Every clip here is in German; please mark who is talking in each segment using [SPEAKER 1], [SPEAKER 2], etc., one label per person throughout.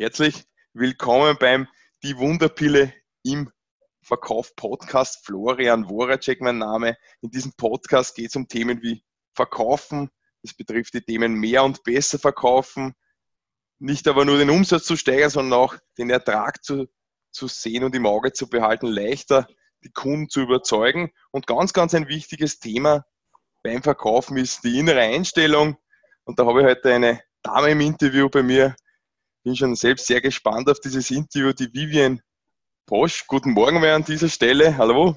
[SPEAKER 1] Herzlich willkommen beim Die Wunderpille im Verkauf Podcast. Florian Woracek, mein Name. In diesem Podcast geht es um Themen wie Verkaufen. Es betrifft die Themen mehr und besser verkaufen. Nicht aber nur den Umsatz zu steigern, sondern auch den Ertrag zu, zu sehen und im Auge zu behalten, leichter die Kunden zu überzeugen. Und ganz, ganz ein wichtiges Thema beim Verkaufen ist die innere Einstellung. Und da habe ich heute eine Dame im Interview bei mir, bin schon selbst sehr gespannt auf dieses Interview, die Vivian Bosch. Guten Morgen wer an dieser Stelle. Hallo.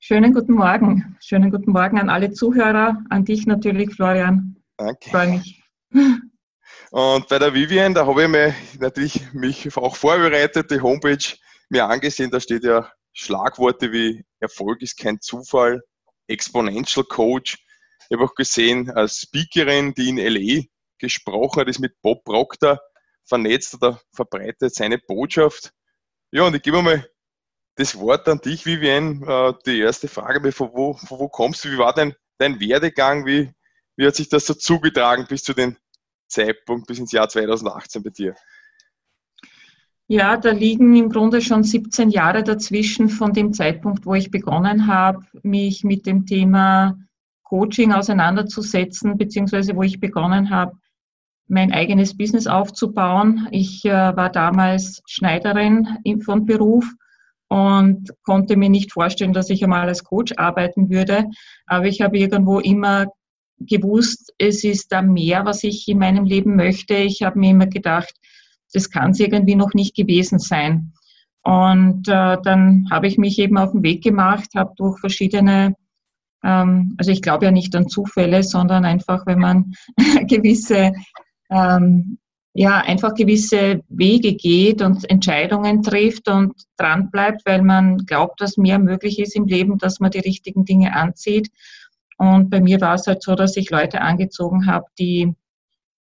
[SPEAKER 2] Schönen guten Morgen. Schönen guten Morgen an alle Zuhörer, an dich natürlich, Florian.
[SPEAKER 1] Danke. Freue mich. Und bei der Vivian, da habe ich mir natürlich mich auch vorbereitet, die Homepage mir angesehen. Da steht ja Schlagworte wie Erfolg ist kein Zufall, Exponential Coach. Ich habe auch gesehen, als Speakerin, die in LA gesprochen hat, ist mit Bob Proctor vernetzt oder verbreitet seine Botschaft. Ja, und ich gebe mal das Wort an dich, Vivian. Äh, die erste Frage, von wo, von wo kommst du? Wie war dein, dein Werdegang? Wie, wie hat sich das so zugetragen bis zu dem Zeitpunkt, bis ins Jahr 2018 bei dir?
[SPEAKER 2] Ja, da liegen im Grunde schon 17 Jahre dazwischen von dem Zeitpunkt, wo ich begonnen habe, mich mit dem Thema Coaching auseinanderzusetzen, beziehungsweise wo ich begonnen habe, mein eigenes Business aufzubauen. Ich äh, war damals Schneiderin von Beruf und konnte mir nicht vorstellen, dass ich einmal als Coach arbeiten würde. Aber ich habe irgendwo immer gewusst, es ist da mehr, was ich in meinem Leben möchte. Ich habe mir immer gedacht, das kann es irgendwie noch nicht gewesen sein. Und äh, dann habe ich mich eben auf den Weg gemacht, habe durch verschiedene, ähm, also ich glaube ja nicht an Zufälle, sondern einfach, wenn man gewisse ähm, ja, einfach gewisse Wege geht und Entscheidungen trifft und dran bleibt, weil man glaubt, dass mehr möglich ist im Leben, dass man die richtigen Dinge anzieht. Und bei mir war es halt so, dass ich Leute angezogen habe, die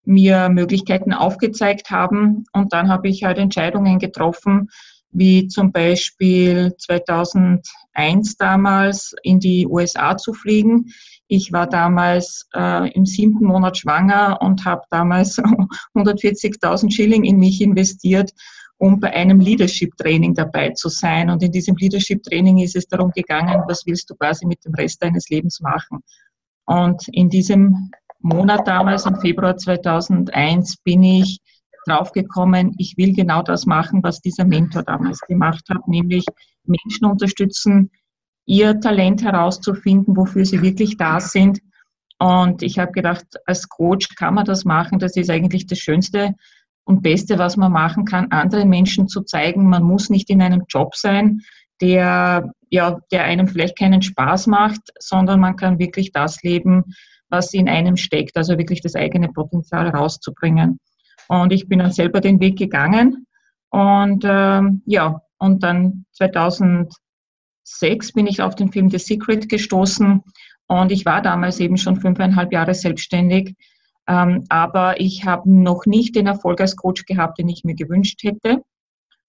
[SPEAKER 2] mir Möglichkeiten aufgezeigt haben. Und dann habe ich halt Entscheidungen getroffen, wie zum Beispiel 2001 damals in die USA zu fliegen. Ich war damals äh, im siebten Monat schwanger und habe damals 140.000 Schilling in mich investiert, um bei einem Leadership-Training dabei zu sein. Und in diesem Leadership-Training ist es darum gegangen, was willst du quasi mit dem Rest deines Lebens machen. Und in diesem Monat damals, im Februar 2001, bin ich draufgekommen, ich will genau das machen, was dieser Mentor damals gemacht hat, nämlich Menschen unterstützen, ihr Talent herauszufinden, wofür sie wirklich da sind. Und ich habe gedacht, als Coach kann man das machen. Das ist eigentlich das Schönste und Beste, was man machen kann, anderen Menschen zu zeigen, man muss nicht in einem Job sein, der, ja, der einem vielleicht keinen Spaß macht, sondern man kann wirklich das leben, was in einem steckt, also wirklich das eigene Potenzial rauszubringen. Und ich bin dann selber den Weg gegangen und ähm, ja, und dann 2000 2006 bin ich auf den Film The Secret gestoßen und ich war damals eben schon fünfeinhalb Jahre selbstständig. Ähm, aber ich habe noch nicht den Erfolg als Coach gehabt, den ich mir gewünscht hätte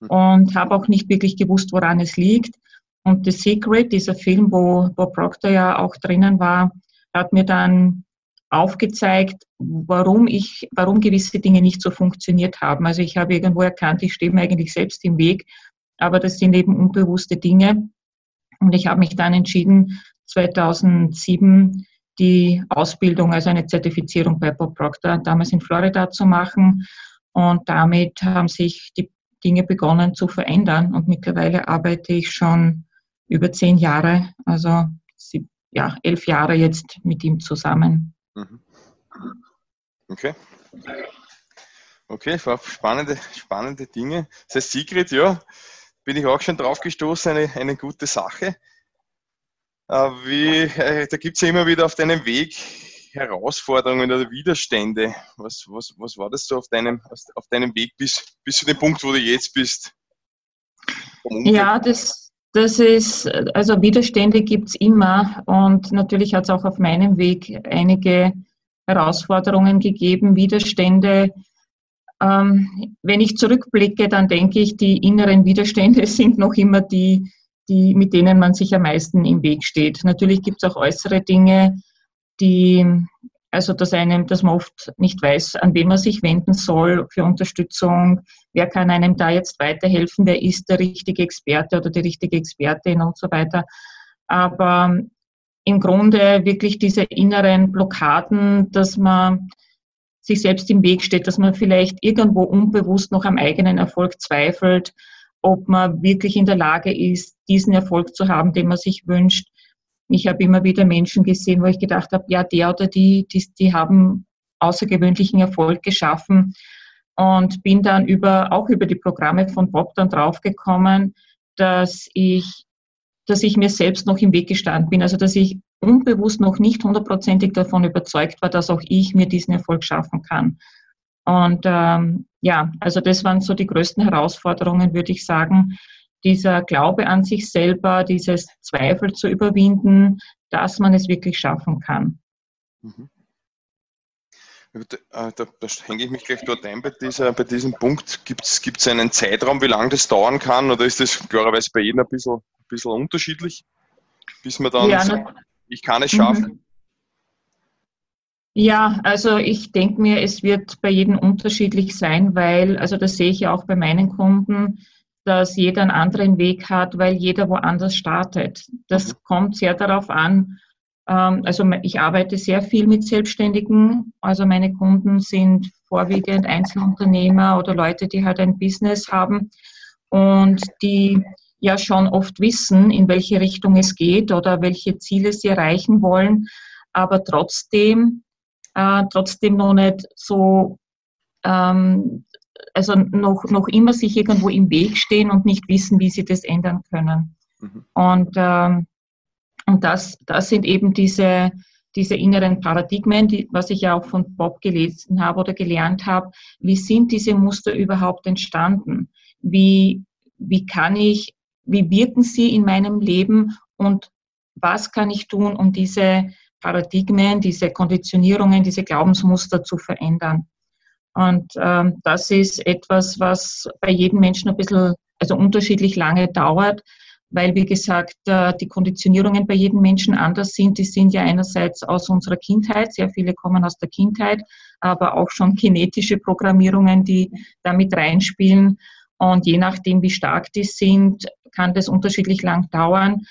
[SPEAKER 2] hm. und habe auch nicht wirklich gewusst, woran es liegt. Und The Secret, dieser Film, wo Bob Proctor ja auch drinnen war, hat mir dann aufgezeigt, warum ich, warum gewisse Dinge nicht so funktioniert haben. Also ich habe irgendwo erkannt, ich stehe mir eigentlich selbst im Weg, aber das sind eben unbewusste Dinge, und ich habe mich dann entschieden, 2007 die Ausbildung, also eine Zertifizierung bei Bob Proctor, damals in Florida zu machen. Und damit haben sich die Dinge begonnen zu verändern. Und mittlerweile arbeite ich schon über zehn Jahre, also ja, elf Jahre jetzt mit ihm zusammen. Mhm.
[SPEAKER 1] Okay. Okay, spannende, spannende Dinge. Das heißt, Sigrid, ja, bin ich auch schon drauf gestoßen, eine, eine gute Sache. Äh, wie, äh, da gibt es ja immer wieder auf deinem Weg Herausforderungen oder Widerstände. Was, was, was war das so auf deinem, auf deinem Weg bis, bis zu dem Punkt, wo du jetzt bist?
[SPEAKER 2] Ja, das, das ist, also Widerstände gibt es immer und natürlich hat es auch auf meinem Weg einige Herausforderungen gegeben, Widerstände, ähm, wenn ich zurückblicke, dann denke ich, die inneren Widerstände sind noch immer die, die, mit denen man sich am meisten im Weg steht. Natürlich gibt es auch äußere Dinge, die also dass einem, dass man oft nicht weiß, an wen man sich wenden soll für Unterstützung, wer kann einem da jetzt weiterhelfen, wer ist der richtige Experte oder die richtige Expertin und so weiter. Aber im Grunde wirklich diese inneren Blockaden, dass man sich selbst im Weg steht, dass man vielleicht irgendwo unbewusst noch am eigenen Erfolg zweifelt, ob man wirklich in der Lage ist, diesen Erfolg zu haben, den man sich wünscht. Ich habe immer wieder Menschen gesehen, wo ich gedacht habe, ja, der oder die, die, die haben außergewöhnlichen Erfolg geschaffen und bin dann über, auch über die Programme von Bob dann draufgekommen, dass ich, dass ich mir selbst noch im Weg gestanden bin, also dass ich unbewusst noch nicht hundertprozentig davon überzeugt war, dass auch ich mir diesen Erfolg schaffen kann. Und ähm, ja, also das waren so die größten Herausforderungen, würde ich sagen. Dieser Glaube an sich selber, dieses Zweifel zu überwinden, dass man es wirklich schaffen kann. Mhm.
[SPEAKER 1] Da, da, da, hänge ich mich gleich dort ein bei, dieser, bei diesem Punkt. Gibt es einen Zeitraum, wie lange das dauern kann? Oder ist das klarerweise bei jedem ein bisschen, ein bisschen unterschiedlich? Bis man dann ja, sagt, ich kann es schaffen? Mhm.
[SPEAKER 2] Ja, also ich denke mir, es wird bei jedem unterschiedlich sein, weil, also das sehe ich ja auch bei meinen Kunden, dass jeder einen anderen Weg hat, weil jeder woanders startet. Das mhm. kommt sehr darauf an. Ähm, also ich arbeite sehr viel mit Selbstständigen. Also meine Kunden sind vorwiegend Einzelunternehmer oder Leute, die halt ein Business haben und die ja schon oft wissen, in welche Richtung es geht oder welche Ziele sie erreichen wollen, aber trotzdem äh, trotzdem noch nicht so, ähm, also noch, noch immer sich irgendwo im Weg stehen und nicht wissen, wie sie das ändern können. Mhm. Und, ähm, und das, das sind eben diese, diese inneren Paradigmen, die, was ich ja auch von Bob gelesen habe oder gelernt habe. Wie sind diese Muster überhaupt entstanden? Wie, wie kann ich, wie wirken sie in meinem Leben und was kann ich tun, um diese Paradigmen, diese Konditionierungen, diese Glaubensmuster zu verändern. Und ähm, das ist etwas, was bei jedem Menschen ein bisschen, also unterschiedlich lange dauert, weil, wie gesagt, äh, die Konditionierungen bei jedem Menschen anders sind. Die sind ja einerseits aus unserer Kindheit, sehr viele kommen aus der Kindheit, aber auch schon genetische Programmierungen, die damit reinspielen. Und je nachdem, wie stark die sind, kann das unterschiedlich lang dauern.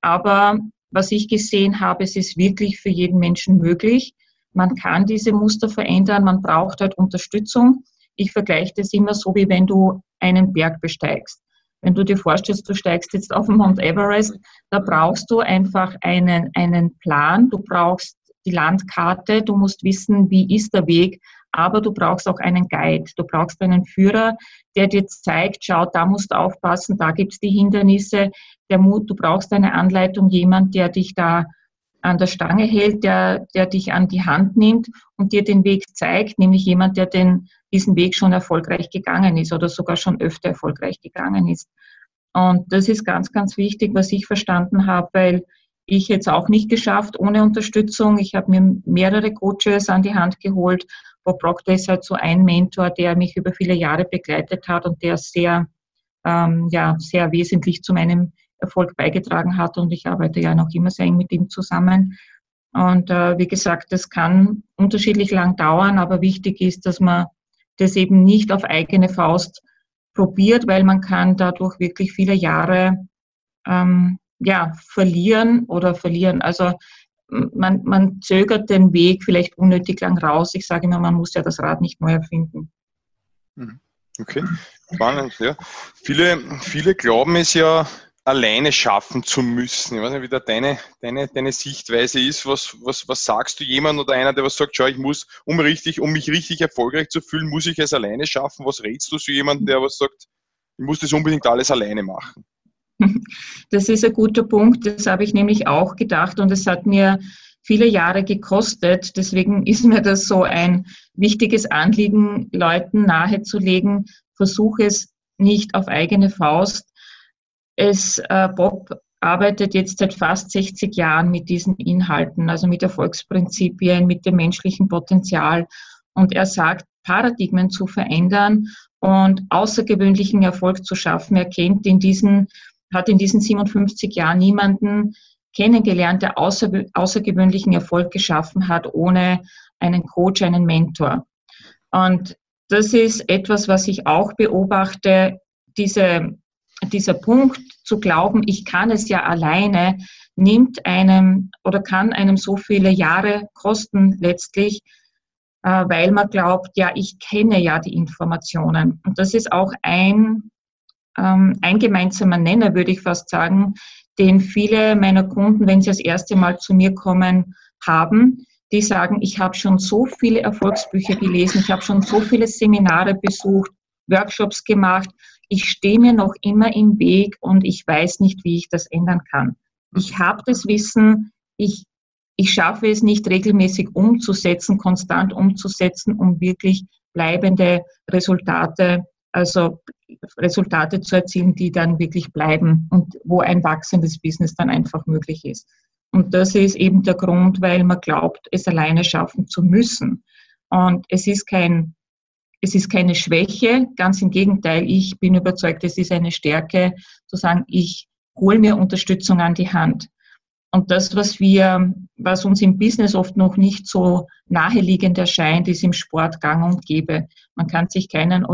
[SPEAKER 2] Aber was ich gesehen habe, es ist wirklich für jeden Menschen möglich. Man kann diese Muster verändern, man braucht halt Unterstützung. Ich vergleiche das immer so, wie wenn du einen Berg besteigst. Wenn du dir vorstellst, du steigst jetzt auf den Mount Everest, da brauchst du einfach einen, einen Plan, du brauchst die Landkarte, du musst wissen, wie ist der Weg, aber du brauchst auch einen Guide, du brauchst einen Führer, der dir zeigt, schau, da musst du aufpassen, da gibt es die Hindernisse, der Mut, du brauchst eine Anleitung, jemand, der dich da an der Stange hält, der, der dich an die Hand nimmt und dir den Weg zeigt, nämlich jemand, der den, diesen Weg schon erfolgreich gegangen ist oder sogar schon öfter erfolgreich gegangen ist. Und das ist ganz, ganz wichtig, was ich verstanden habe, weil ich jetzt auch nicht geschafft ohne Unterstützung. Ich habe mir mehrere Coaches an die Hand geholt Bob Proctor ist halt so ein Mentor, der mich über viele Jahre begleitet hat und der sehr, ähm, ja, sehr wesentlich zu meinem Erfolg beigetragen hat. Und ich arbeite ja noch immer sehr eng mit ihm zusammen. Und äh, wie gesagt, das kann unterschiedlich lang dauern, aber wichtig ist, dass man das eben nicht auf eigene Faust probiert, weil man kann dadurch wirklich viele Jahre ähm, ja, verlieren oder verlieren. Also man, man zögert den Weg vielleicht unnötig lang raus. Ich sage immer, man muss ja das Rad nicht neu erfinden.
[SPEAKER 1] Mhm. Okay, spannend. Ja. Viele, viele glauben es ja, alleine schaffen zu müssen. Ich weiß nicht, wie da deine, deine, deine Sichtweise ist. Was, was, was sagst du jemand oder einer, der was sagt, schau, ich muss, um richtig, um mich richtig erfolgreich zu fühlen, muss ich es alleine schaffen? Was rätst du zu jemandem, der was sagt, ich muss das unbedingt alles alleine machen?
[SPEAKER 2] Das ist ein guter Punkt. Das habe ich nämlich auch gedacht und es hat mir viele Jahre gekostet. Deswegen ist mir das so ein wichtiges Anliegen, Leuten nahezulegen. Versuche es nicht auf eigene Faust. Es, äh, Bob arbeitet jetzt seit fast 60 Jahren mit diesen Inhalten, also mit Erfolgsprinzipien, mit dem menschlichen Potenzial. Und er sagt, Paradigmen zu verändern und außergewöhnlichen Erfolg zu schaffen. Er kennt in diesen hat in diesen 57 Jahren niemanden kennengelernt, der außer, außergewöhnlichen Erfolg geschaffen hat, ohne einen Coach, einen Mentor. Und das ist etwas, was ich auch beobachte, diese, dieser Punkt zu glauben, ich kann es ja alleine, nimmt einem oder kann einem so viele Jahre kosten letztlich, äh, weil man glaubt, ja, ich kenne ja die Informationen. Und das ist auch ein, ähm, ein gemeinsamer Nenner, würde ich fast sagen, den viele meiner Kunden, wenn sie das erste Mal zu mir kommen, haben, die sagen, ich habe schon so viele Erfolgsbücher gelesen, ich habe schon so viele Seminare besucht, Workshops gemacht, ich stehe mir noch immer im Weg und ich weiß nicht, wie ich das ändern kann. Ich habe das Wissen, ich, ich schaffe es nicht regelmäßig umzusetzen, konstant umzusetzen, um wirklich bleibende Resultate, also Resultate zu erzielen, die dann wirklich bleiben und wo ein wachsendes Business dann einfach möglich ist. Und das ist eben der Grund, weil man glaubt, es alleine schaffen zu müssen. Und es ist kein, es ist keine Schwäche, ganz im Gegenteil. Ich bin überzeugt, es ist eine Stärke, zu sagen, ich hole mir Unterstützung an die Hand. Und das, was wir, was uns im Business oft noch nicht so naheliegend erscheint, ist im Sport gang und gäbe. Man kann sich keinen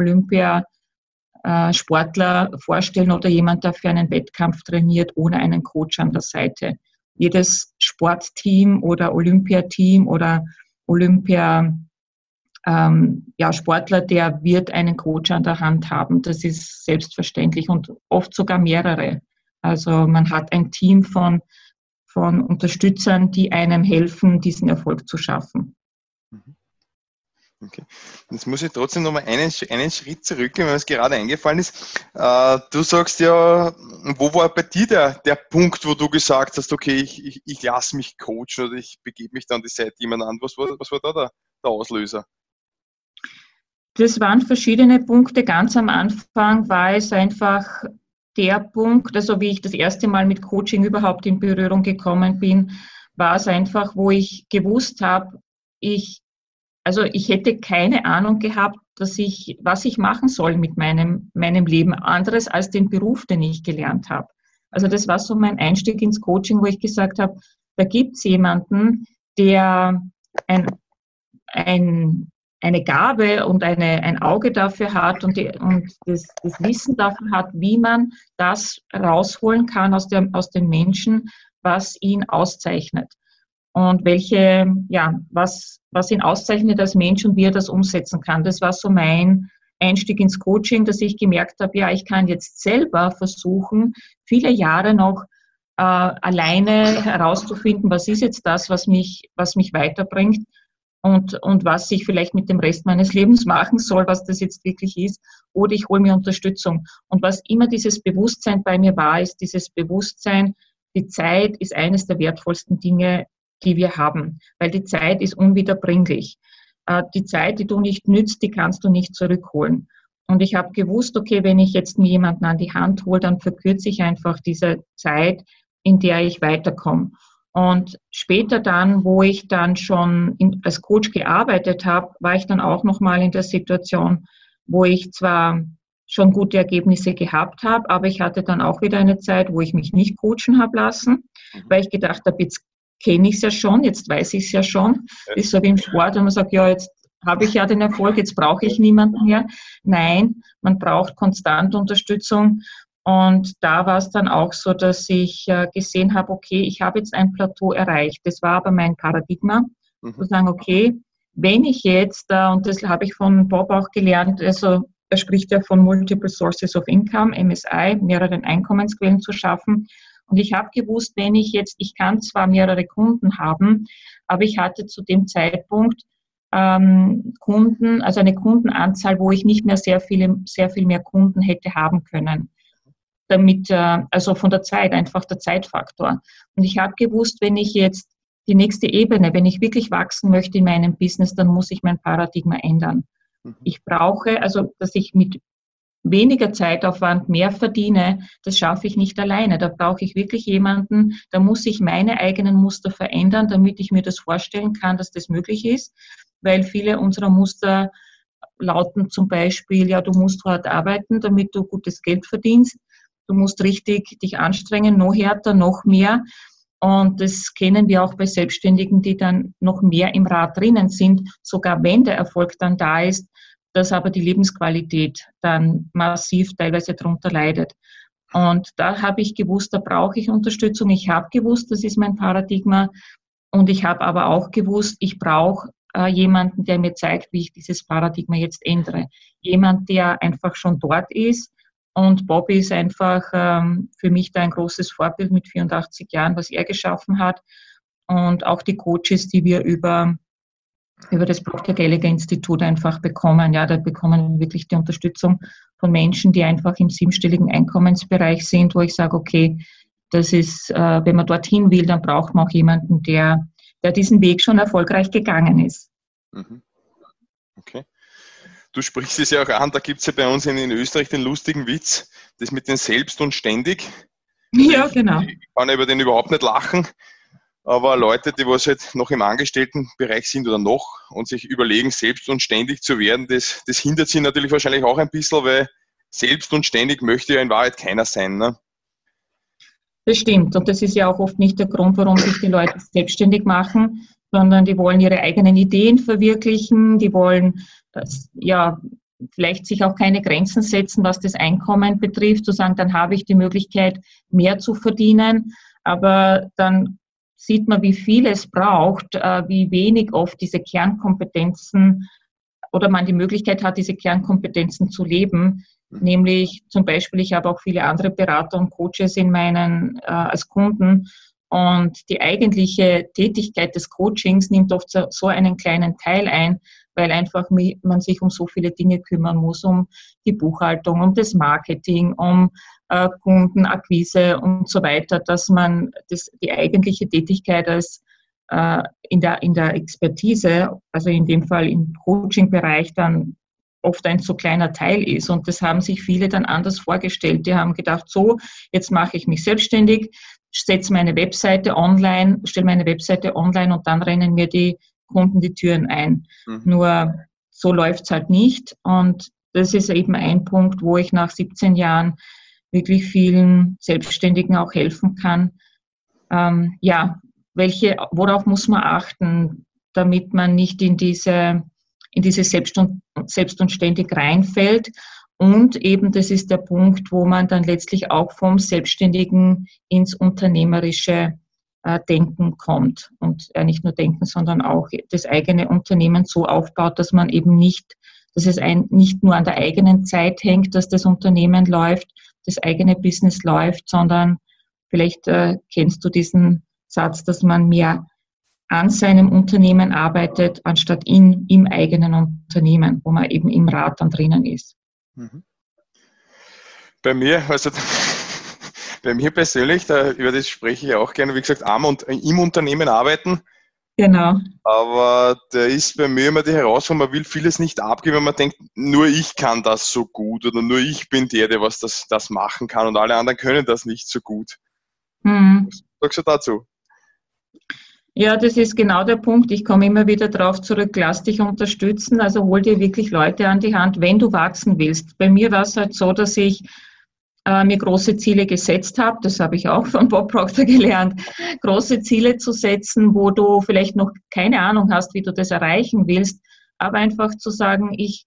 [SPEAKER 2] Olympiasportler vorstellen oder jemand, der für einen Wettkampf trainiert, ohne einen Coach an der Seite jedes Sportteam oder Olympiateam oder Olympia ähm, ja, Sportler, der wird einen Coach an der Hand haben. Das ist selbstverständlich und oft sogar mehrere. Also man hat ein Team von, von Unterstützern, die einem helfen, diesen Erfolg zu schaffen.
[SPEAKER 1] Okay. Jetzt muss ich trotzdem noch mal einen, einen Schritt zurückgehen, weil es gerade eingefallen ist. Äh, du sagst ja, wo war bei dir der, der Punkt, wo du gesagt hast, okay, ich, ich, ich lasse mich coachen oder ich begebe mich dann die Seite jemand an. Was war, was war da der, der Auslöser?
[SPEAKER 2] Das waren verschiedene Punkte. Ganz am Anfang war es einfach der Punkt, also wie ich das erste Mal mit Coaching überhaupt in Berührung gekommen bin, war es einfach, wo ich gewusst habe, ich also ich hätte keine Ahnung gehabt, dass ich, was ich machen soll mit meinem, meinem Leben, anderes als den Beruf, den ich gelernt habe. Also das war so mein Einstieg ins Coaching, wo ich gesagt habe, da gibt es jemanden, der ein, ein, eine Gabe und eine, ein Auge dafür hat und, die, und das, das, Wissen dafür hat, wie man das rausholen kann aus, der, aus den Menschen, was ihn auszeichnet und welche, ja, was, was ihn auszeichnet als Mensch und wie er das umsetzen kann. Das war so mein Einstieg ins Coaching, dass ich gemerkt habe, ja, ich kann jetzt selber versuchen, viele Jahre noch äh, alleine herauszufinden, was ist jetzt das, was mich, was mich weiterbringt und, und was ich vielleicht mit dem Rest meines Lebens machen soll, was das jetzt wirklich ist, oder ich hole mir Unterstützung. Und was immer dieses Bewusstsein bei mir war, ist dieses Bewusstsein, die Zeit ist eines der wertvollsten Dinge, die wir haben, weil die Zeit ist unwiederbringlich. Äh, die Zeit, die du nicht nützt, die kannst du nicht zurückholen. Und ich habe gewusst, okay, wenn ich jetzt mir jemanden an die Hand hole, dann verkürze ich einfach diese Zeit, in der ich weiterkomme. Und später dann, wo ich dann schon in, als Coach gearbeitet habe, war ich dann auch nochmal in der Situation, wo ich zwar schon gute Ergebnisse gehabt habe, aber ich hatte dann auch wieder eine Zeit, wo ich mich nicht coachen habe lassen, mhm. weil ich gedacht habe, jetzt kenne ich es ja schon, jetzt weiß ich es ja schon. Ja. Ist so wie im Sport, wenn man sagt, ja, jetzt habe ich ja den Erfolg, jetzt brauche ich niemanden mehr. Nein, man braucht konstant Unterstützung. Und da war es dann auch so, dass ich äh, gesehen habe, okay, ich habe jetzt ein Plateau erreicht. Das war aber mein Paradigma, mhm. zu sagen, okay, wenn ich jetzt, äh, und das habe ich von Bob auch gelernt, also er spricht ja von Multiple Sources of Income, MSI, mehreren Einkommensquellen zu schaffen. Und ich habe gewusst, wenn ich jetzt, ich kann zwar mehrere Kunden haben, aber ich hatte zu dem Zeitpunkt ähm, Kunden, also eine Kundenanzahl, wo ich nicht mehr sehr viele, sehr viel mehr Kunden hätte haben können. Damit, äh, also von der Zeit, einfach der Zeitfaktor. Und ich habe gewusst, wenn ich jetzt die nächste Ebene, wenn ich wirklich wachsen möchte in meinem Business, dann muss ich mein Paradigma ändern. Mhm. Ich brauche, also dass ich mit weniger Zeitaufwand mehr verdiene, das schaffe ich nicht alleine. Da brauche ich wirklich jemanden, da muss ich meine eigenen Muster verändern, damit ich mir das vorstellen kann, dass das möglich ist, weil viele unserer Muster lauten zum Beispiel, ja, du musst hart arbeiten, damit du gutes Geld verdienst. Du musst richtig dich anstrengen, noch härter, noch mehr. Und das kennen wir auch bei Selbstständigen, die dann noch mehr im Rad drinnen sind, sogar wenn der Erfolg dann da ist, dass aber die Lebensqualität dann massiv teilweise darunter leidet. Und da habe ich gewusst, da brauche ich Unterstützung. Ich habe gewusst, das ist mein Paradigma. Und ich habe aber auch gewusst, ich brauche äh, jemanden, der mir zeigt, wie ich dieses Paradigma jetzt ändere. Jemand, der einfach schon dort ist. Und Bobby ist einfach ähm, für mich da ein großes Vorbild mit 84 Jahren, was er geschaffen hat. Und auch die Coaches, die wir über, über das Proctor Gallagher Institut einfach bekommen. Ja, da bekommen wir wirklich die Unterstützung von Menschen, die einfach im siebenstelligen Einkommensbereich sind, wo ich sage, okay, das ist, äh, wenn man dorthin will, dann braucht man auch jemanden, der, der diesen Weg schon erfolgreich gegangen ist. Mhm.
[SPEAKER 1] Okay. Du sprichst es ja auch an, da gibt es ja bei uns in, in, Österreich den lustigen Witz, das mit den Selbst und Ständig.
[SPEAKER 2] Ja, genau.
[SPEAKER 1] Ich kann über den überhaupt nicht lachen, aber Leute, die was halt noch im Angestelltenbereich sind oder noch und sich überlegen, selbst und ständig zu werden, das, das hindert sie natürlich wahrscheinlich auch ein bisschen, weil selbst und ständig möchte ja in Wahrheit keiner sein. Ne?
[SPEAKER 2] Das stimmt. Und das ist ja auch oft nicht der Grund, warum sich die Leute selbstständig machen, sondern die wollen ihre eigenen Ideen verwirklichen, die wollen ja vielleicht sich auch keine Grenzen setzen, was das Einkommen betrifft, zu sagen, dann habe ich die Möglichkeit, mehr zu verdienen, aber dann sieht man, wie viel es braucht, äh, wie wenig oft diese Kernkompetenzen oder man die Möglichkeit hat, diese Kernkompetenzen zu leben. Nämlich zum Beispiel, ich habe auch viele andere Berater und Coaches in meinen äh, als Kunden und die eigentliche Tätigkeit des Coachings nimmt oft so einen kleinen Teil ein, weil einfach man sich um so viele Dinge kümmern muss, um die Buchhaltung, um das Marketing, um Kundenakquise und so weiter, dass man das, die eigentliche Tätigkeit als äh, in, der, in der Expertise, also in dem Fall im Coaching-Bereich, dann oft ein so kleiner Teil ist. Und das haben sich viele dann anders vorgestellt. Die haben gedacht, so, jetzt mache ich mich selbstständig, setze meine Webseite online, stelle meine Webseite online und dann rennen mir die Kunden die Türen ein. Mhm. Nur so läuft es halt nicht. Und das ist eben ein Punkt, wo ich nach 17 Jahren wirklich vielen Selbstständigen auch helfen kann. Ähm, ja, welche, worauf muss man achten, damit man nicht in diese, in diese Selbst und, Selbst und ständig reinfällt und eben, das ist der Punkt, wo man dann letztlich auch vom Selbstständigen ins unternehmerische äh, Denken kommt. Und äh, nicht nur Denken, sondern auch das eigene Unternehmen so aufbaut, dass man eben nicht, dass es ein, nicht nur an der eigenen Zeit hängt, dass das Unternehmen läuft, das eigene Business läuft, sondern vielleicht äh, kennst du diesen Satz, dass man mehr an seinem Unternehmen arbeitet, anstatt in, im eigenen Unternehmen, wo man eben im Rat dann drinnen ist. Mhm.
[SPEAKER 1] Bei mir, also bei mir persönlich, da, über das spreche ich auch gerne, wie gesagt, am und im Unternehmen arbeiten.
[SPEAKER 2] Genau.
[SPEAKER 1] Aber da ist bei mir immer die Herausforderung, man will vieles nicht abgeben, weil man denkt, nur ich kann das so gut oder nur ich bin der, der was das, das machen kann und alle anderen können das nicht so gut. Mhm. Was sagst du dazu?
[SPEAKER 2] Ja, das ist genau der Punkt. Ich komme immer wieder darauf zurück, lass dich unterstützen. Also hol dir wirklich Leute an die Hand, wenn du wachsen willst. Bei mir war es halt so, dass ich äh, mir große Ziele gesetzt habe. Das habe ich auch von Bob Proctor gelernt. Große Ziele zu setzen, wo du vielleicht noch keine Ahnung hast, wie du das erreichen willst, aber einfach zu sagen, ich,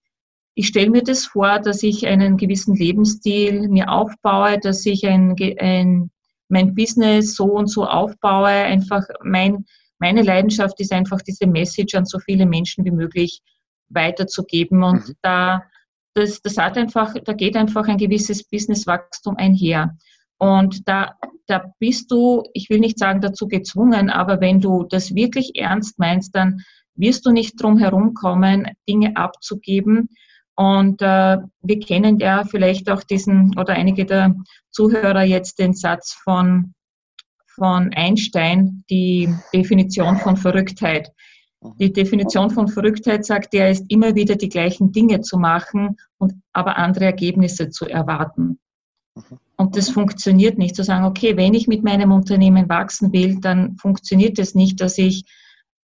[SPEAKER 2] ich stelle mir das vor, dass ich einen gewissen Lebensstil mir aufbaue, dass ich ein, ein mein Business so und so aufbaue. Einfach mein, meine Leidenschaft ist einfach, diese Message an so viele Menschen wie möglich weiterzugeben. Und mhm. da, das, das hat einfach, da geht einfach ein gewisses Businesswachstum einher. Und da, da bist du, ich will nicht sagen dazu gezwungen, aber wenn du das wirklich ernst meinst, dann wirst du nicht drum herum kommen, Dinge abzugeben, und äh, wir kennen ja vielleicht auch diesen oder einige der Zuhörer jetzt den Satz von, von Einstein, die Definition von Verrücktheit. Die Definition von Verrücktheit sagt, er ist immer wieder die gleichen Dinge zu machen und aber andere Ergebnisse zu erwarten. Und das funktioniert nicht, zu sagen, okay, wenn ich mit meinem Unternehmen wachsen will, dann funktioniert es nicht, dass ich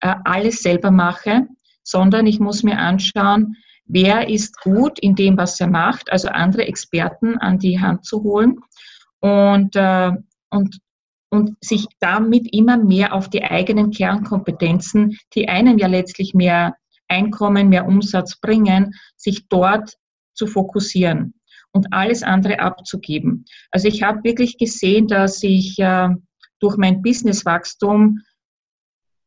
[SPEAKER 2] äh, alles selber mache, sondern ich muss mir anschauen, wer ist gut in dem, was er macht, also andere Experten an die Hand zu holen. Und, äh, und und sich damit immer mehr auf die eigenen Kernkompetenzen, die einem ja letztlich mehr Einkommen, mehr Umsatz bringen, sich dort zu fokussieren und alles andere abzugeben. Also ich habe wirklich gesehen, dass ich äh, durch mein Businesswachstum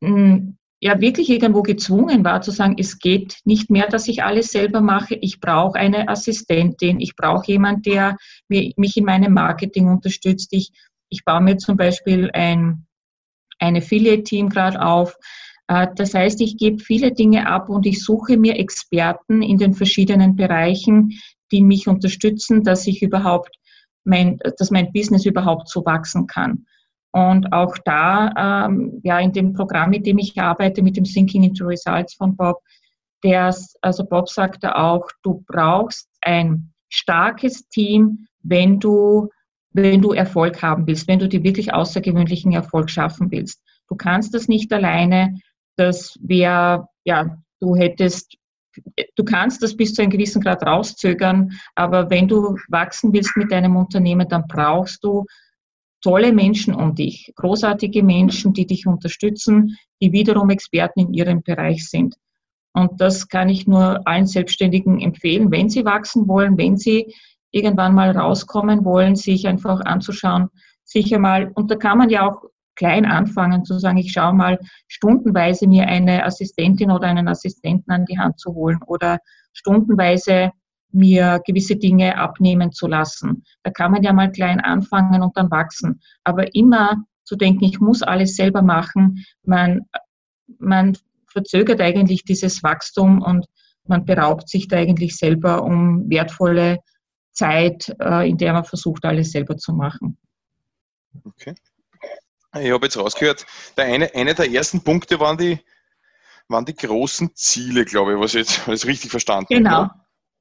[SPEAKER 2] hm, ja wirklich irgendwo gezwungen war zu sagen, es geht nicht mehr, dass ich alles selber mache. Ich brauche eine Assistentin, ich brauche jemanden, der mich in meinem Marketing unterstützt. Ich, ich baue mir zum Beispiel ein, ein Affiliate-Team gerade auf. Äh, das heißt, ich gebe viele Dinge ab und ich suche mir Experten in den verschiedenen Bereichen, die mich unterstützen, dass ich überhaupt mein, dass mein Business überhaupt so wachsen kann. Und auch da, ähm, ja, in dem Programm, mit dem ich arbeite, mit dem Thinking into Results von Bob, der, also Bob sagte auch, du brauchst ein starkes Team, wenn du, wenn du Erfolg haben willst, wenn du die wirklich außergewöhnlichen Erfolg schaffen willst. Du kannst das nicht alleine. Das wäre, ja, du hättest, du kannst das bis zu einem gewissen Grad rauszögern, aber wenn du wachsen willst mit deinem Unternehmen, dann brauchst du tolle Menschen um dich, großartige Menschen, die dich unterstützen, die wiederum Experten in ihrem Bereich sind. Und das kann ich nur allen Selbstständigen empfehlen, wenn sie wachsen wollen, wenn sie irgendwann mal rauskommen wollen, sich einfach anzuschauen, sicher mal, und da kann man ja auch klein anfangen, zu sagen, ich schaue mal stundenweise mir eine Assistentin oder einen Assistenten an die Hand zu holen oder stundenweise mir gewisse Dinge abnehmen zu lassen. Da kann man ja mal klein anfangen und dann wachsen. Aber immer zu denken, ich muss alles selber machen, man, man verzögert eigentlich dieses Wachstum und man beraubt sich da eigentlich selber um wertvolle Zeit, äh, in der man versucht, alles selber zu machen.
[SPEAKER 1] Okay. Ich habe jetzt rausgehört, der eine, eine der ersten Punkte waren die, waren die großen Ziele, glaube ich, was ich jetzt was ich richtig verstanden
[SPEAKER 2] genau. habe.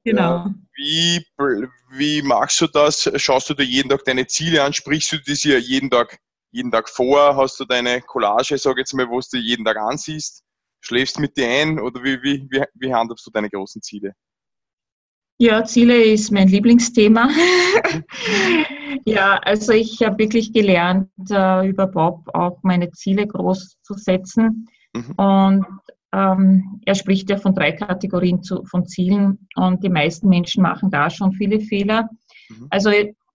[SPEAKER 2] Genau. Genau.
[SPEAKER 1] Wie, wie machst du das? Schaust du dir jeden Tag deine Ziele an? Sprichst du dir jeden Tag, jeden Tag vor? Hast du deine Collage, sag jetzt mal, wo du jeden Tag ansiehst? Schläfst mit dir ein oder wie, wie, wie, wie handhabst du deine großen Ziele?
[SPEAKER 2] Ja, Ziele ist mein Lieblingsthema. ja, also ich habe wirklich gelernt, äh, über Bob auch meine Ziele groß zu setzen. Mhm. Und ähm, er spricht ja von drei Kategorien zu, von Zielen und die meisten Menschen machen da schon viele Fehler. Mhm. Also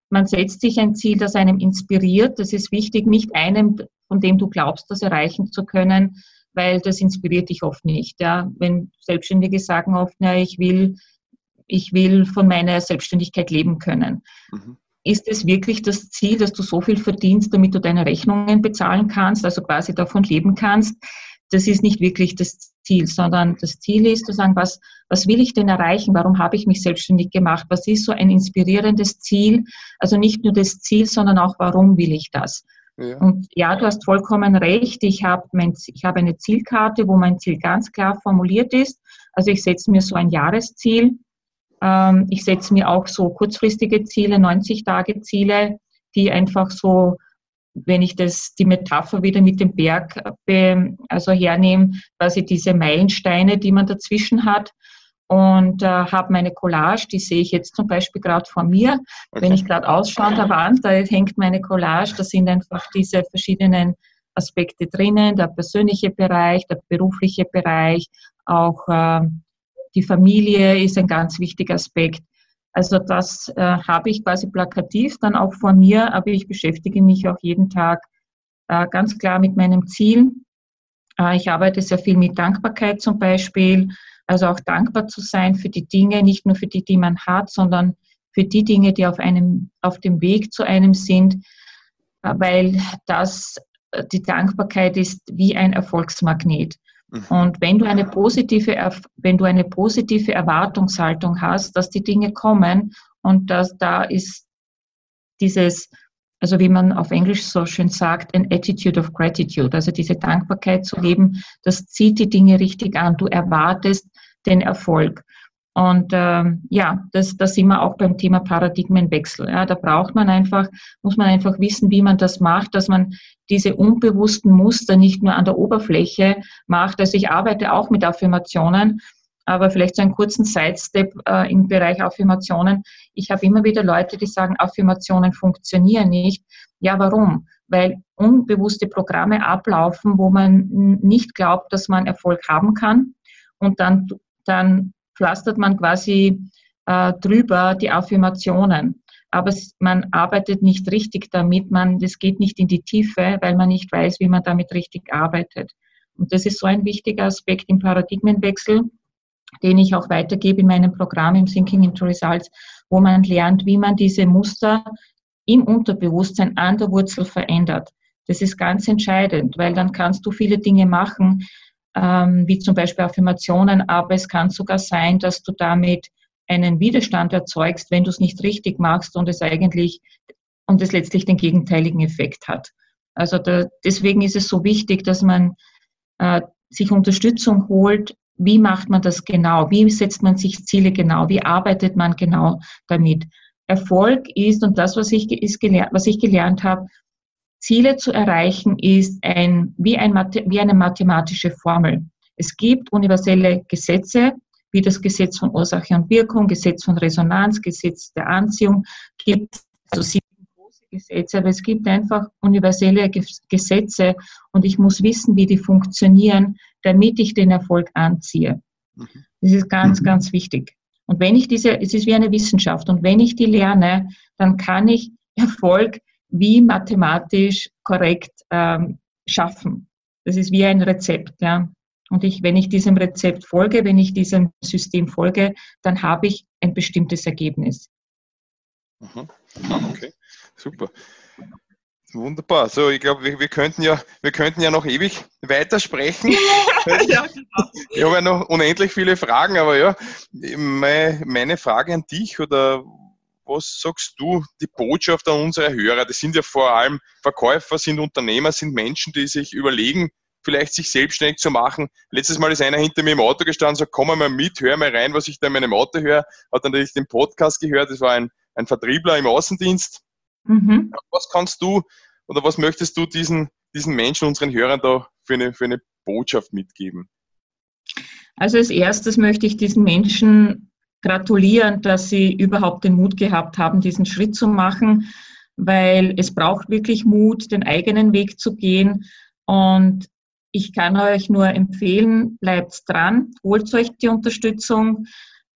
[SPEAKER 2] man setzt sich ein Ziel, das einem inspiriert. Das ist wichtig, nicht einem, von dem du glaubst, das erreichen zu können, weil das inspiriert dich oft nicht. Ja? Wenn Selbstständige sagen oft, na, ich will, ich will von meiner Selbstständigkeit leben können. Mhm. Ist es wirklich das Ziel, dass du so viel verdienst, damit du deine Rechnungen bezahlen kannst, also quasi davon leben kannst? das ist nicht wirklich das Ziel, sondern das Ziel ist zu sagen, was, was will ich denn erreichen? Warum habe ich mich selbstständig gemacht? Was ist so ein inspirierendes Ziel? Also nicht nur das Ziel, sondern auch, warum will ich das? Ja. Und ja, du hast vollkommen recht. Ich habe habe eine Zielkarte, wo mein Ziel ganz klar formuliert ist. Also ich setze mir so ein Jahresziel. Ähm, ich setze mir auch so kurzfristige Ziele, 90 Tage Ziele, die einfach so wenn ich das, die Metapher wieder mit dem Berg be, also hernehme, quasi diese Meilensteine, die man dazwischen hat. Und äh, habe meine Collage, die sehe ich jetzt zum Beispiel gerade vor mir. Okay. Wenn ich gerade ausschaue an der Wand, da hängt meine Collage, da sind einfach diese verschiedenen Aspekte drinnen, der persönliche Bereich, der berufliche Bereich, auch äh, die Familie ist ein ganz wichtiger Aspekt. Also das äh, habe ich quasi plakativ dann auch vor mir, aber ich beschäftige mich auch jeden Tag äh, ganz klar mit meinem Ziel. Äh, ich arbeite sehr viel mit Dankbarkeit zum Beispiel, also auch dankbar zu sein für die Dinge, nicht nur für die, die man hat, sondern für die Dinge, die auf einem, auf dem Weg zu einem sind, äh, weil das, äh, die Dankbarkeit ist wie ein Erfolgsmagnet. Mhm. Und wenn du eine positive, wenn du eine positive Erwartungshaltung hast, dass die Dinge kommen und dass da ist dieses, also wie man auf Englisch so schön sagt, an attitude of gratitude, also diese Dankbarkeit zu leben, das zieht die Dinge richtig an. Du erwartest den Erfolg. Und ähm, ja, das, das sind wir auch beim Thema Paradigmenwechsel. Ja, da braucht man einfach, muss man einfach wissen, wie man das macht, dass man diese unbewussten Muster nicht nur an der Oberfläche macht. Also ich arbeite auch mit Affirmationen, aber vielleicht so einen kurzen Sidestep äh, im Bereich Affirmationen. Ich habe immer wieder Leute, die sagen, Affirmationen funktionieren nicht. Ja, warum? weil unbewusste Programme ablaufen, wo man nicht glaubt, dass man Erfolg haben kann. Und dann, dann pflastert man quasi äh, drüber die Affirmationen. Aber man arbeitet nicht richtig damit, man, das geht nicht in die Tiefe, weil man nicht weiß, wie man damit richtig arbeitet. Und das ist so ein wichtiger Aspekt im Paradigmenwechsel, den ich auch weitergebe in meinem Programm im Thinking into Results, wo man lernt, wie man diese Muster im Unterbewusstsein an der Wurzel verändert. Das ist ganz entscheidend, weil dann kannst du viele Dinge machen, wie zum Beispiel Affirmationen, aber es kann sogar sein, dass du damit einen Widerstand erzeugst, wenn du es nicht richtig machst und es eigentlich und es letztlich den gegenteiligen Effekt hat. Also da, deswegen ist es so wichtig, dass man äh, sich Unterstützung holt. Wie macht man das genau? Wie setzt man sich Ziele genau? Wie arbeitet man genau damit? Erfolg ist, und das, was ich, ist gelernt, was ich gelernt habe, Ziele zu erreichen, ist ein, wie, ein, wie eine mathematische Formel. Es gibt universelle Gesetze, wie das Gesetz von Ursache und Wirkung, Gesetz von Resonanz, Gesetz der Anziehung, gibt also sieben große Gesetze, aber es gibt einfach universelle Gesetze und ich muss wissen, wie die funktionieren, damit ich den Erfolg anziehe. Mhm. Das ist ganz, mhm. ganz wichtig. Und wenn ich diese, es ist wie eine Wissenschaft, und wenn ich die lerne, dann kann ich Erfolg wie mathematisch korrekt ähm, schaffen. Das ist wie ein Rezept, ja. Und ich, wenn ich diesem Rezept folge, wenn ich diesem System folge, dann habe ich ein bestimmtes Ergebnis.
[SPEAKER 1] Mhm. Okay, super. Wunderbar. So, ich glaube, wir, wir, könnten ja, wir könnten ja noch ewig weitersprechen. ja, genau. Ich habe ja noch unendlich viele Fragen, aber ja, meine Frage an dich oder was sagst du, die Botschaft an unsere Hörer? Das sind ja vor allem Verkäufer, sind Unternehmer, sind Menschen, die sich überlegen, vielleicht sich selbstständig zu machen. Letztes Mal ist einer hinter mir im Auto gestanden, sagt, komm mal mit, hör mal rein, was ich da in meinem Auto höre. Hat dann natürlich den Podcast gehört, das war ein, ein Vertriebler im Außendienst Mhm. Was kannst du oder was möchtest du diesen, diesen Menschen, unseren Hörern da für eine, für eine Botschaft mitgeben?
[SPEAKER 2] Also als erstes möchte ich diesen Menschen gratulieren, dass sie überhaupt den Mut gehabt haben, diesen Schritt zu machen, weil es braucht wirklich Mut, den eigenen Weg zu gehen. Und ich kann euch nur empfehlen, bleibt dran, holt euch die Unterstützung,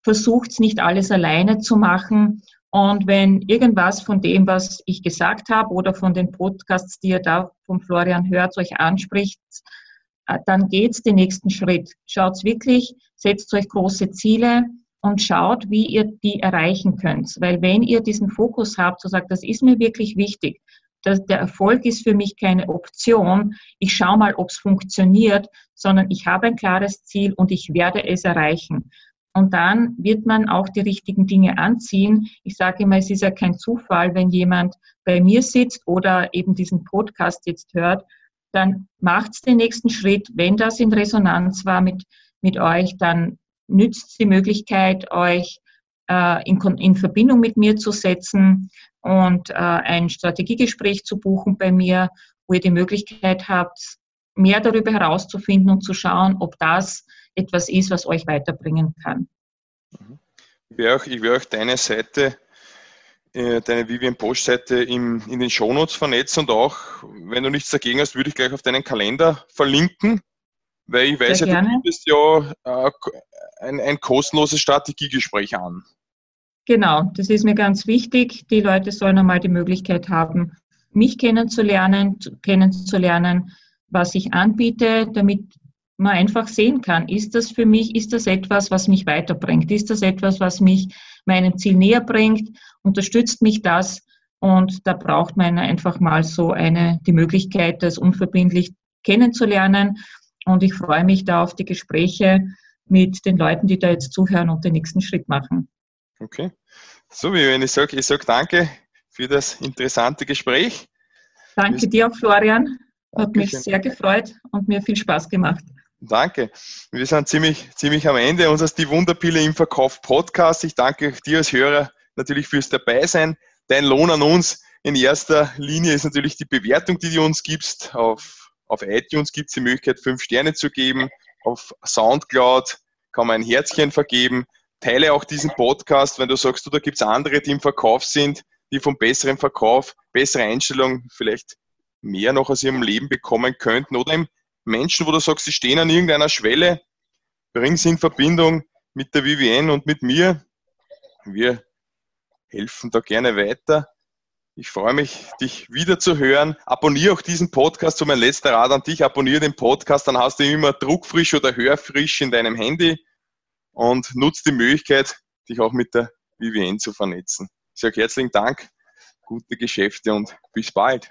[SPEAKER 2] versucht nicht alles alleine zu machen und wenn irgendwas von dem, was ich gesagt habe oder von den Podcasts, die ihr da vom Florian hört, euch anspricht, äh, dann geht's den nächsten Schritt. Schaut wirklich, setzt euch große Ziele und schaut, wie ihr die erreichen könnt. Weil wenn ihr diesen Fokus habt, so sagt, das ist mir wirklich wichtig, dass der Erfolg ist für mich keine Option. Ich schaue mal, ob es funktioniert, sondern ich habe ein klares Ziel und ich werde es erreichen. Und dann wird man auch die richtigen Dinge anziehen. Ich sage immer, es ist ja kein Zufall, wenn jemand bei mir sitzt oder eben diesen Podcast jetzt hört, dann macht den nächsten Schritt. Wenn das in Resonanz war mit, mit euch, dann nützt die Möglichkeit, euch äh, in, in Verbindung mit mir zu setzen und äh, ein Strategiegespräch zu buchen bei mir, wo ihr die Möglichkeit habt, mehr darüber herauszufinden und zu schauen, ob das etwas ist, was euch weiterbringen kann.
[SPEAKER 1] Ich werde auch, ich werde auch deine Seite, äh, deine Vivian Bosch-Seite in den Shownotes vernetzen und auch, wenn du nichts dagegen hast, würde ich gleich auf deinen Kalender verlinken, weil ich weiß Sehr ja, gerne. du bietest ja äh, ein, ein kostenloses Strategiegespräch an.
[SPEAKER 2] Genau, das ist mir ganz wichtig. Die Leute sollen einmal die Möglichkeit haben, mich kennenzulernen, kennenzulernen, was ich anbiete, damit man einfach sehen kann, ist das für mich, ist das etwas, was mich weiterbringt? Ist das etwas, was mich meinem Ziel näher bringt? Unterstützt mich das? Und da braucht man einfach mal so eine, die Möglichkeit, das unverbindlich kennenzulernen. Und ich freue mich da auf die Gespräche mit den Leuten, die da jetzt zuhören und den nächsten Schritt machen.
[SPEAKER 1] Okay. So, wie wenn ich sage, ich sage danke für das interessante Gespräch.
[SPEAKER 2] Danke dir auch, Florian. Hat mich sehr gefreut und mir viel Spaß gemacht.
[SPEAKER 1] Danke. Wir sind ziemlich, ziemlich am Ende unseres Die Wunderpille im Verkauf Podcast. Ich danke dir als Hörer natürlich fürs Dabeisein. Dein Lohn an uns in erster Linie ist natürlich die Bewertung, die du uns gibst. Auf, auf iTunes gibt es die Möglichkeit, fünf Sterne zu geben. Auf Soundcloud kann man ein Herzchen vergeben. Teile auch diesen Podcast, wenn du sagst, du, da gibt es andere, die im Verkauf sind, die vom besseren Verkauf, bessere Einstellung vielleicht mehr noch aus ihrem Leben bekommen könnten oder eben Menschen, wo du sagst, sie stehen an irgendeiner Schwelle, bring sie in Verbindung mit der Vivienne und mit mir. Wir helfen da gerne weiter. Ich freue mich, dich wieder zu hören. Abonniere auch diesen Podcast. So mein letzter Rat an dich. Abonniere den Podcast, dann hast du ihn immer druckfrisch oder hörfrisch in deinem Handy und nutze die Möglichkeit, dich auch mit der Vivienne zu vernetzen. Ich sage herzlichen Dank, gute Geschäfte und bis bald.